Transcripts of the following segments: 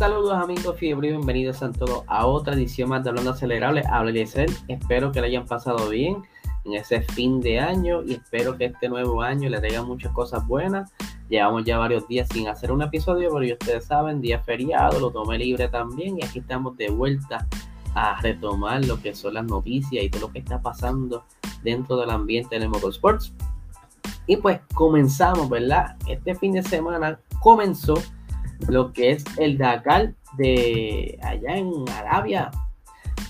Saludos amigos fiebre y bienvenidos a todos a otra edición más de Hablando Acelerable. Habla Eliezer. Espero que le hayan pasado bien en ese fin de año y espero que este nuevo año le traiga muchas cosas buenas. Llevamos ya varios días sin hacer un episodio, pero ya ustedes saben, día feriado, lo tomé libre también y aquí estamos de vuelta a retomar lo que son las noticias y todo lo que está pasando dentro del ambiente del motorsports. Y pues comenzamos, ¿verdad? Este fin de semana comenzó lo que es el Dakar de allá en Arabia.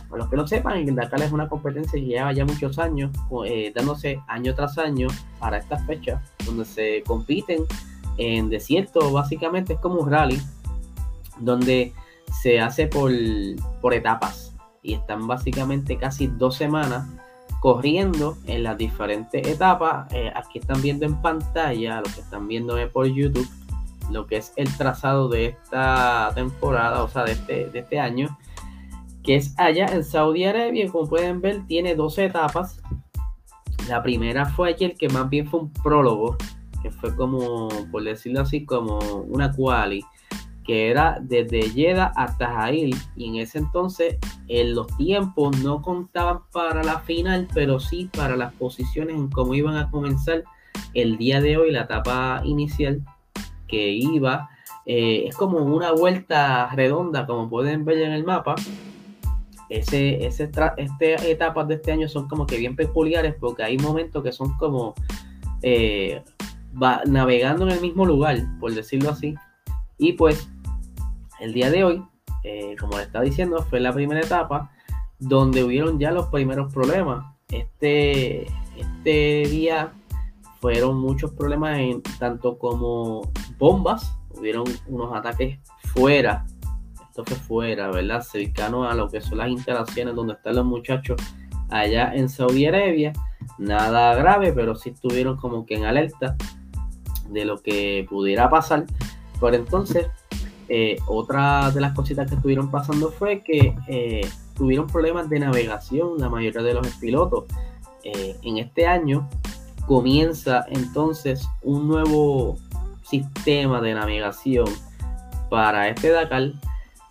Para los que no sepan, el Dakar es una competencia que lleva ya muchos años, eh, dándose año tras año para estas fechas, donde se compiten en desierto, básicamente es como un rally, donde se hace por, por etapas y están básicamente casi dos semanas corriendo en las diferentes etapas. Eh, aquí están viendo en pantalla, lo que están viendo por YouTube, lo que es el trazado de esta temporada, o sea, de este, de este año, que es allá en Saudi Arabia. Como pueden ver, tiene dos etapas. La primera fue ayer, que más bien fue un prólogo, que fue como, por decirlo así, como una quali que era desde Jeddah hasta Jail y en ese entonces en los tiempos no contaban para la final pero sí para las posiciones en cómo iban a comenzar el día de hoy la etapa inicial que iba eh, es como una vuelta redonda como pueden ver en el mapa ese, ese este, etapas de este año son como que bien peculiares porque hay momentos que son como eh, va, navegando en el mismo lugar por decirlo así y pues el día de hoy, eh, como le estaba diciendo, fue la primera etapa donde hubieron ya los primeros problemas. Este, este día fueron muchos problemas en tanto como bombas, hubieron unos ataques fuera, esto fue fuera, ¿verdad? Cercano a lo que son las instalaciones donde están los muchachos allá en Saudi Arabia. Nada grave, pero sí estuvieron como que en alerta de lo que pudiera pasar. Por entonces, eh, otra de las cositas que estuvieron pasando fue que eh, tuvieron problemas de navegación la mayoría de los pilotos. Eh, en este año comienza entonces un nuevo sistema de navegación para este Dakar.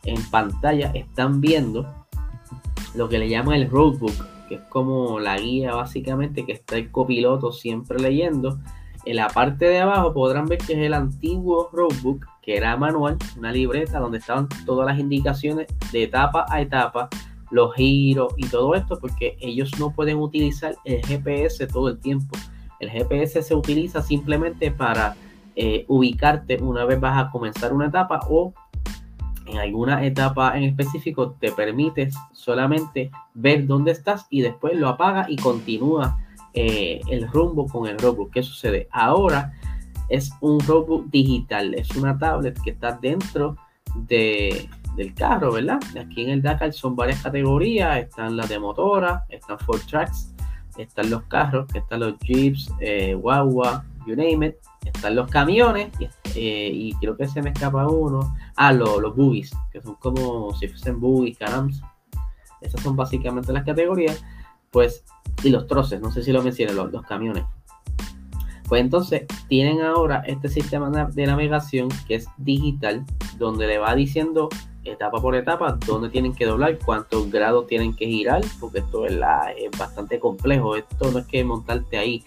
En pantalla están viendo lo que le llaman el roadbook, que es como la guía básicamente que está el copiloto siempre leyendo. En la parte de abajo podrán ver que es el antiguo roadbook que era manual, una libreta donde estaban todas las indicaciones de etapa a etapa, los giros y todo esto, porque ellos no pueden utilizar el GPS todo el tiempo. El GPS se utiliza simplemente para eh, ubicarte una vez vas a comenzar una etapa o en alguna etapa en específico te permites solamente ver dónde estás y después lo apaga y continúa eh, el rumbo con el robot. ¿Qué sucede? Ahora es un robot digital, es una tablet que está dentro de, del carro, ¿verdad? Aquí en el Dakar son varias categorías, están las de motora, están Ford Tracks, están los carros, están los Jeeps, eh, Wawa, you name it, están los camiones eh, y creo que se me escapa uno, ah, los, boogies, que son como si fuesen boogies, carams, esas son básicamente las categorías, pues, y los troces, no sé si lo mencioné, los, los camiones. Pues entonces tienen ahora este sistema de navegación que es digital, donde le va diciendo etapa por etapa dónde tienen que doblar, cuántos grados tienen que girar, porque esto es, bastante complejo. Esto no es que montarte ahí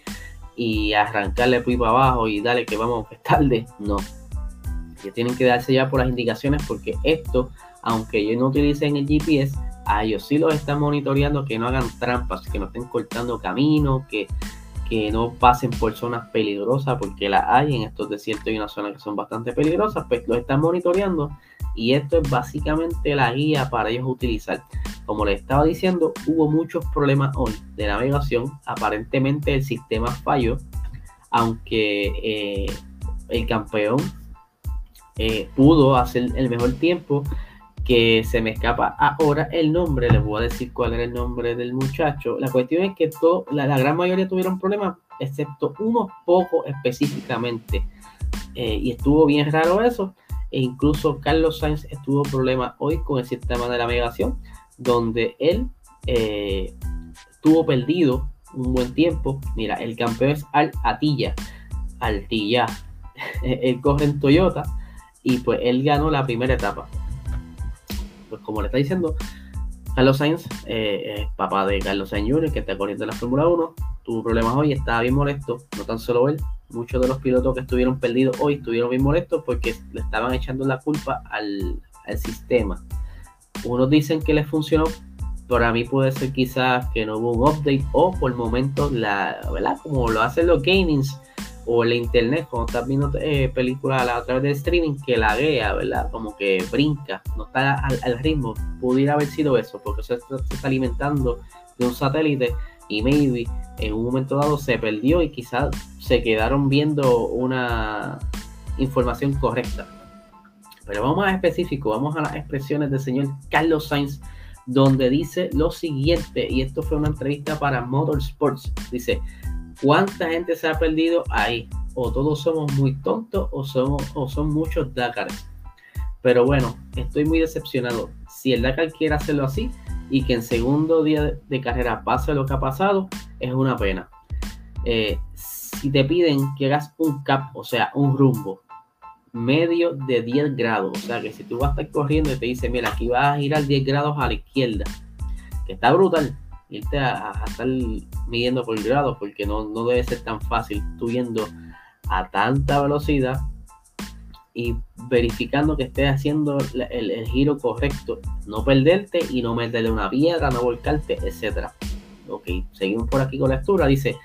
y arrancarle para abajo y dale que vamos que es tarde. No. Que tienen que darse ya por las indicaciones porque esto, aunque ellos no utilicen el GPS, a ellos sí los están monitoreando que no hagan trampas, que no estén cortando camino, que que no pasen por zonas peligrosas, porque la hay en estos desiertos y una zona que son bastante peligrosas, pues lo están monitoreando y esto es básicamente la guía para ellos utilizar. Como les estaba diciendo, hubo muchos problemas hoy de navegación, aparentemente el sistema falló, aunque eh, el campeón eh, pudo hacer el mejor tiempo, que se me escapa ahora el nombre, les voy a decir cuál era el nombre del muchacho. La cuestión es que todo, la, gran mayoría tuvieron problemas, excepto unos pocos específicamente. Eh, y estuvo bien raro eso. E incluso Carlos Sainz estuvo problema hoy con el sistema de navegación, donde él eh, estuvo perdido un buen tiempo. Mira, el campeón es Al Atilla. Altilla. él corre en Toyota y pues él ganó la primera etapa pues como le está diciendo, Carlos Sainz eh, es papá de Carlos Sainz Jr., que está corriendo en la Fórmula 1. Tuvo problemas hoy, estaba bien molesto. No tan solo él, muchos de los pilotos que estuvieron perdidos hoy estuvieron bien molestos porque le estaban echando la culpa al, al sistema. Unos dicen que les funcionó, para mí puede ser quizás que no hubo un update o por el momento, la, ¿verdad? Como lo hacen los gamings o el internet, cuando estás viendo eh, películas a través de streaming, que la guía, ¿verdad? Como que brinca, no está al, ritmo. Pudiera haber sido eso, porque se, se, está alimentando de un satélite y maybe en un momento dado se perdió y quizás se quedaron viendo una información correcta. Pero vamos a específico, vamos a las expresiones del señor Carlos Sainz, donde dice lo siguiente, y esto fue una entrevista para Motorsports, dice, ¿Cuánta gente se ha perdido ahí? O todos somos muy tontos o, somos, o son muchos Dakars. Pero bueno, estoy muy decepcionado. Si el Dakar quiere hacerlo así y que en segundo día de, carrera pase lo que ha pasado, es una pena. Eh, si te piden que hagas un cap, o sea, un rumbo medio de 10 grados, o sea, que si tú vas a estar corriendo y te dice, mira, aquí vas a girar 10 grados a la izquierda, que está brutal, irte a, estar midiendo por grado, porque no, no debe ser tan fácil tú a tanta velocidad y verificando que estés haciendo el, giro correcto, no perderte y no meterle una piedra, no volcarte, etcétera. Ok, seguimos por aquí con la lectura. Dice,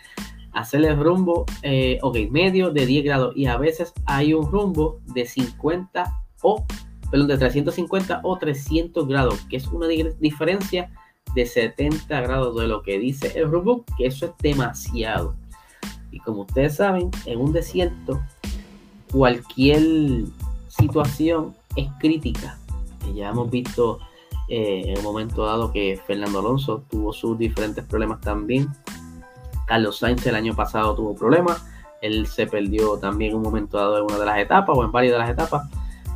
hacerle rumbo, eh, ok, medio de 10 grados y a veces hay un rumbo de 50 o, perdón, de 350 o 300 grados, que es una diferencia de 70 grados de lo que dice el robot, que eso es demasiado. Y como ustedes saben, en un desierto, cualquier situación es crítica. Ya hemos visto eh, en un momento dado que Fernando Alonso tuvo sus diferentes problemas también. Carlos Sainz el año pasado tuvo problemas. Él se perdió también un momento dado en una de las etapas o en varias de las etapas.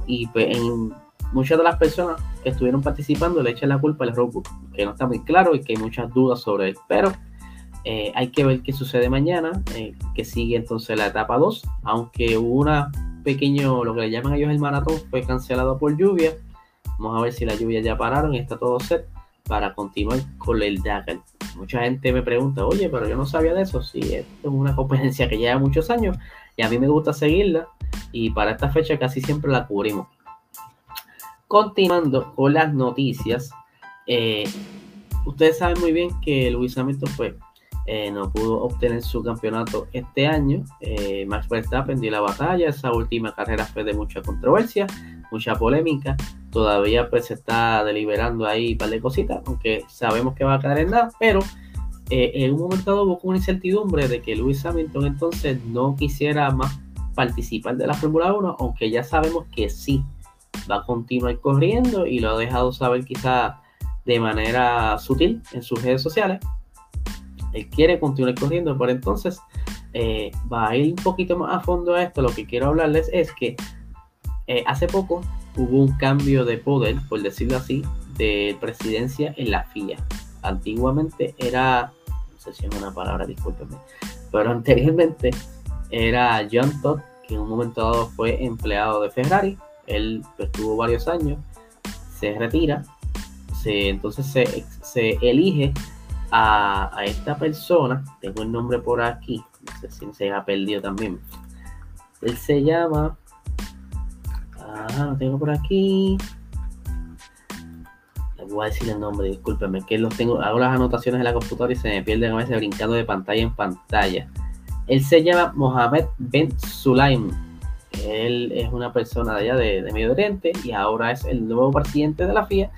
Y pues, en muchas de las personas que estuvieron participando le echan la culpa al roadbook, que no está muy claro y que hay muchas dudas sobre él. Pero eh, hay que ver qué sucede mañana, eh, que sigue entonces la etapa 2, aunque una pequeño, lo que le llaman ellos el maratón, fue cancelado por lluvia. Vamos a ver si la lluvia ya pararon y está todo set para continuar con el Dakar. Mucha gente me pregunta, oye, pero yo no sabía de eso. Sí, es una competencia que lleva muchos años y a mí me gusta seguirla y para esta fecha casi siempre la cubrimos. Continuando con las noticias, eh, ustedes saben muy bien que Luis Hamilton pues, eh, no pudo obtener su campeonato este año. Eh, Max Verstappen dio la batalla. Esa última carrera fue de mucha controversia, mucha polémica. Todavía pues se está deliberando ahí un par de cositas, aunque sabemos que va a caer en nada, pero en un momento dado hubo una incertidumbre de que Luis Hamilton entonces no quisiera más participar de la Fórmula 1, aunque ya sabemos que sí va a continuar corriendo y lo ha dejado saber quizá de manera sutil en sus redes sociales. Él quiere continuar corriendo, por entonces eh, va a ir un poquito más a fondo a esto. Lo que quiero hablarles es que eh, hace poco hubo un cambio de poder, por decirlo así, de presidencia en la FIA. Antiguamente era, no sé si es una palabra, discúlpenme, pero anteriormente era John Todd, que en un momento dado fue empleado de Ferrari él estuvo varios años, se retira, se, entonces se, elige a, esta persona, tengo el nombre por aquí, no sé si se ha perdido también. Él se llama, ah, lo tengo por aquí. Les voy a decir el nombre, discúlpenme, que los tengo, hago las anotaciones en la computadora y se me pierden a veces brincando de pantalla en pantalla. Él se llama Mohamed Ben Sulaim él es una persona de allá de, Medio Oriente y ahora es el nuevo presidente de la FIA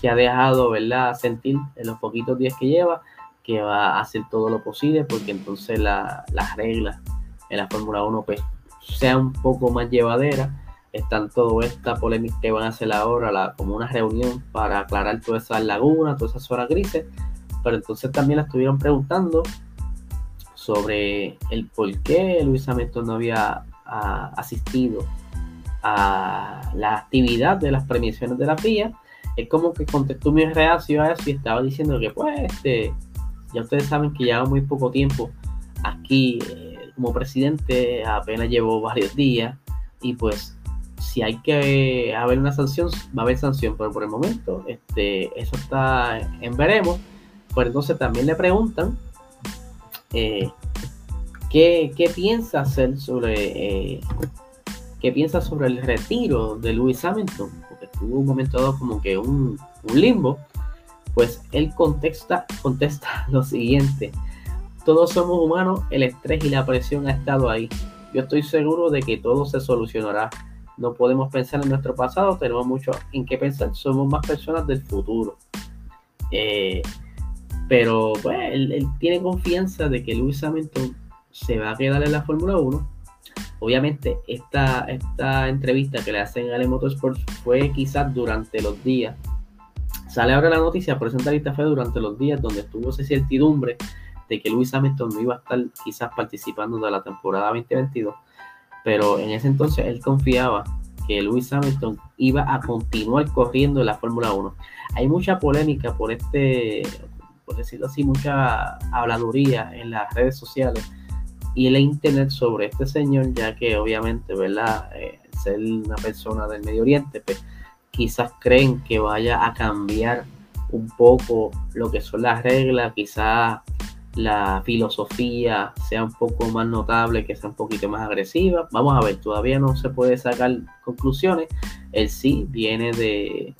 que ha dejado ¿verdad? sentir en los poquitos días que lleva que va a hacer todo lo posible porque entonces las reglas en la Fórmula 1 pues, sean un poco más llevaderas. Están todo esta polémica que van a hacer ahora como una reunión para aclarar todas esas lagunas, todas esas zonas grises. Pero entonces también la estuvieron preguntando sobre el por qué Luis Hamilton no había asistido a la actividad de las premiaciones de la FIA, es como que contestó muy reacio a eso y estaba diciendo que pues este, ya ustedes saben que lleva muy poco tiempo aquí eh, como presidente, apenas llevo varios días y pues si hay que haber una sanción, va a haber sanción, pero por el momento este, eso está en veremos. Pues entonces también le preguntan eh, ¿qué, piensa hacer sobre eh, qué piensa sobre el retiro de Lewis Hamilton, porque tuvo un momento dado como que un, un limbo. Pues él contesta, contesta lo siguiente. Todos somos humanos, el estrés y la presión ha estado ahí. Yo estoy seguro de que todo se solucionará. No podemos pensar en nuestro pasado, tenemos mucho en qué pensar. Somos más personas del futuro. Eh, pero pues él, tiene confianza de que Lewis Hamilton se va a quedar en la Fórmula 1. Obviamente esta, esta entrevista que le hacen a Ale Motorsports fue quizás durante los días. Sale ahora la noticia, pero esa fue durante los días donde estuvo esa certidumbre de que Luis Hamilton no iba a estar quizás participando de la temporada 2022, pero en ese entonces él confiaba que Luis Hamilton iba a continuar corriendo en la Fórmula 1. Hay mucha polémica por este, por decirlo así, mucha habladuría en las redes sociales y en la internet sobre este señor, ya que obviamente, ¿verdad? Eh, ser una persona del Medio Oriente, pues quizás creen que vaya a cambiar un poco lo que son las reglas, quizás la filosofía sea un poco más notable, que sea un poquito más agresiva. Vamos a ver, todavía no se puede sacar conclusiones. Él sí viene de,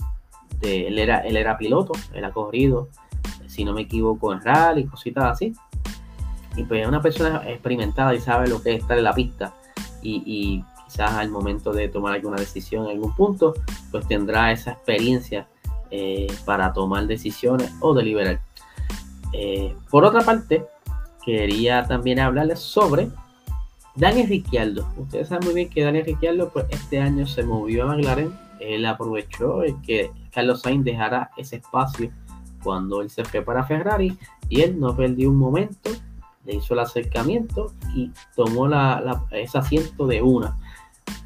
él, era, él era piloto, él ha corrido, si no me equivoco, en rally, cositas así. Y pues es una persona experimentada y sabe lo que es estar en la pista. Y, quizás al momento de tomar alguna decisión en algún punto, pues tendrá esa experiencia eh, para tomar decisiones o deliberar. Eh, por otra parte, quería también hablarles sobre Daniel Ricciardo. Ustedes saben muy bien que Daniel Ricciardo pues, este año se movió a McLaren. Él aprovechó que Carlos Sainz dejara ese espacio cuando él se fue para Ferrari y él no perdió un momento, le hizo el acercamiento y tomó ese asiento de una,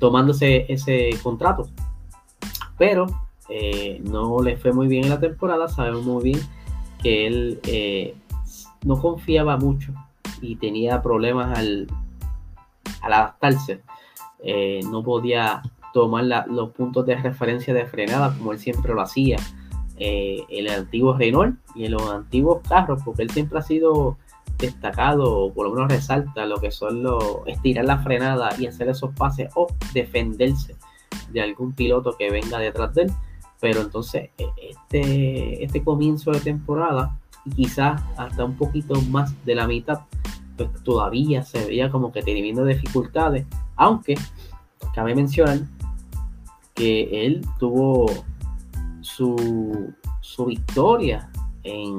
tomándose ese contrato. Pero eh, no le fue muy bien en la temporada, sabemos muy bien que él eh, no confiaba mucho y tenía problemas al, adaptarse. Eh, no podía tomar los puntos de referencia de frenada como él siempre lo hacía. Eh, el antiguo Renault y en los antiguos carros, porque él siempre ha sido destacado, o por lo menos resalta lo que son los estirar la frenada y hacer esos pases o defenderse de algún piloto que venga detrás de él. Pero entonces, e, este, este comienzo de temporada, quizás hasta un poquito más de la mitad, pues todavía se veía como que teniendo dificultades, aunque cabe mencionar que él tuvo su, su victoria en,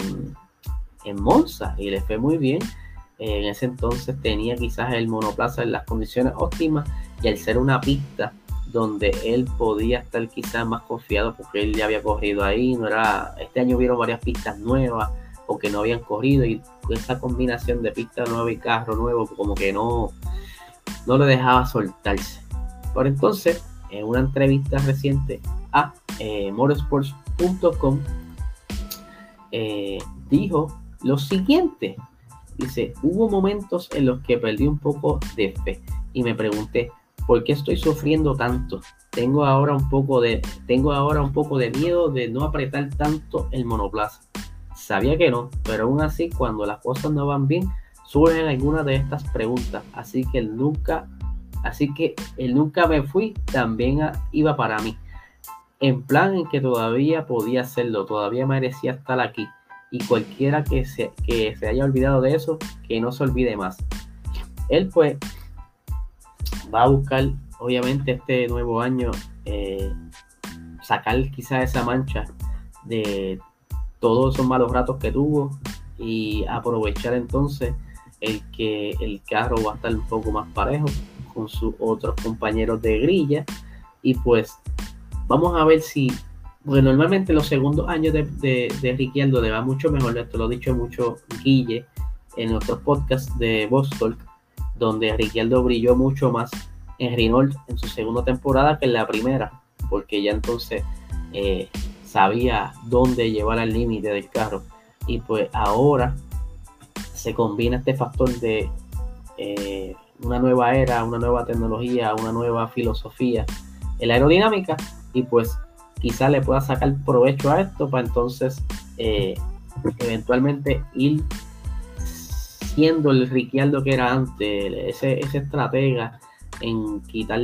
en Monza y le fue muy bien. En ese entonces tenía quizás el monoplaza en las condiciones óptimas y al ser una pista donde él podía estar quizás más confiado porque él ya había corrido ahí, no era, este año vieron varias pistas nuevas o que no habían corrido y esa combinación de pista nueva y carro nuevo como que no, no le dejaba soltarse. Por entonces, en una entrevista reciente a eh, motorsports.com eh, dijo lo siguiente, dice, hubo momentos en los que perdí un poco de fe y me pregunté, ¿Por qué estoy sufriendo tanto? Tengo ahora un poco de, tengo ahora un poco de miedo de no apretar tanto el monoplaza. Sabía que no, pero aún así cuando las cosas no van bien, surgen algunas de estas preguntas. Así que el nunca, así que el nunca me fui también iba para mí. En plan en que todavía podía hacerlo, todavía merecía estar aquí. Y cualquiera que se, que se haya olvidado de eso, que no se olvide más. Él pues va a buscar, obviamente, este nuevo año eh, sacar quizás esa mancha de todos esos malos ratos que tuvo y aprovechar entonces el que el carro va a estar un poco más parejo con sus otros compañeros de grilla. Y pues vamos a ver si porque normalmente los segundos años de, de, de le va mucho mejor, esto lo he dicho mucho Guille en otros podcasts de Boston donde Ricciardo brilló mucho más en Renault en su segunda temporada que en la primera, porque ya entonces eh, sabía dónde llevar al límite del carro. Y pues ahora se combina este factor de eh, una nueva era, una nueva tecnología, una nueva filosofía la aerodinámica y pues quizá le pueda sacar provecho a esto para entonces eh, eventualmente ir siendo el Ricciardo que era antes, ese, ese estratega en quitar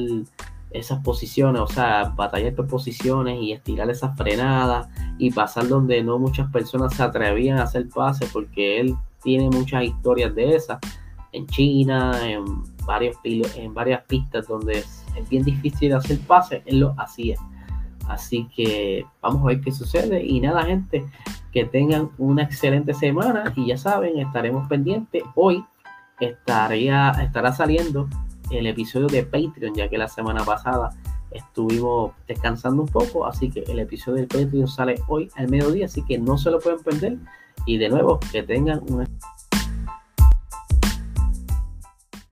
esas posiciones, o sea, batallar por posiciones y estirar esas frenadas y pasar donde no muchas personas se atrevían a hacer pases porque él tiene muchas historias de esas en China, en, varios, en varias pistas donde es, bien difícil hacer pases, él lo hacía. Así que vamos a ver qué sucede. Y nada, gente, que tengan una excelente semana. Y ya saben, estaremos pendientes. Hoy estaría, estará saliendo el episodio de Patreon, ya que la semana pasada estuvimos descansando un poco, así que el episodio de Patreon sale hoy al mediodía, así que no se lo pueden perder. Y de nuevo, que tengan una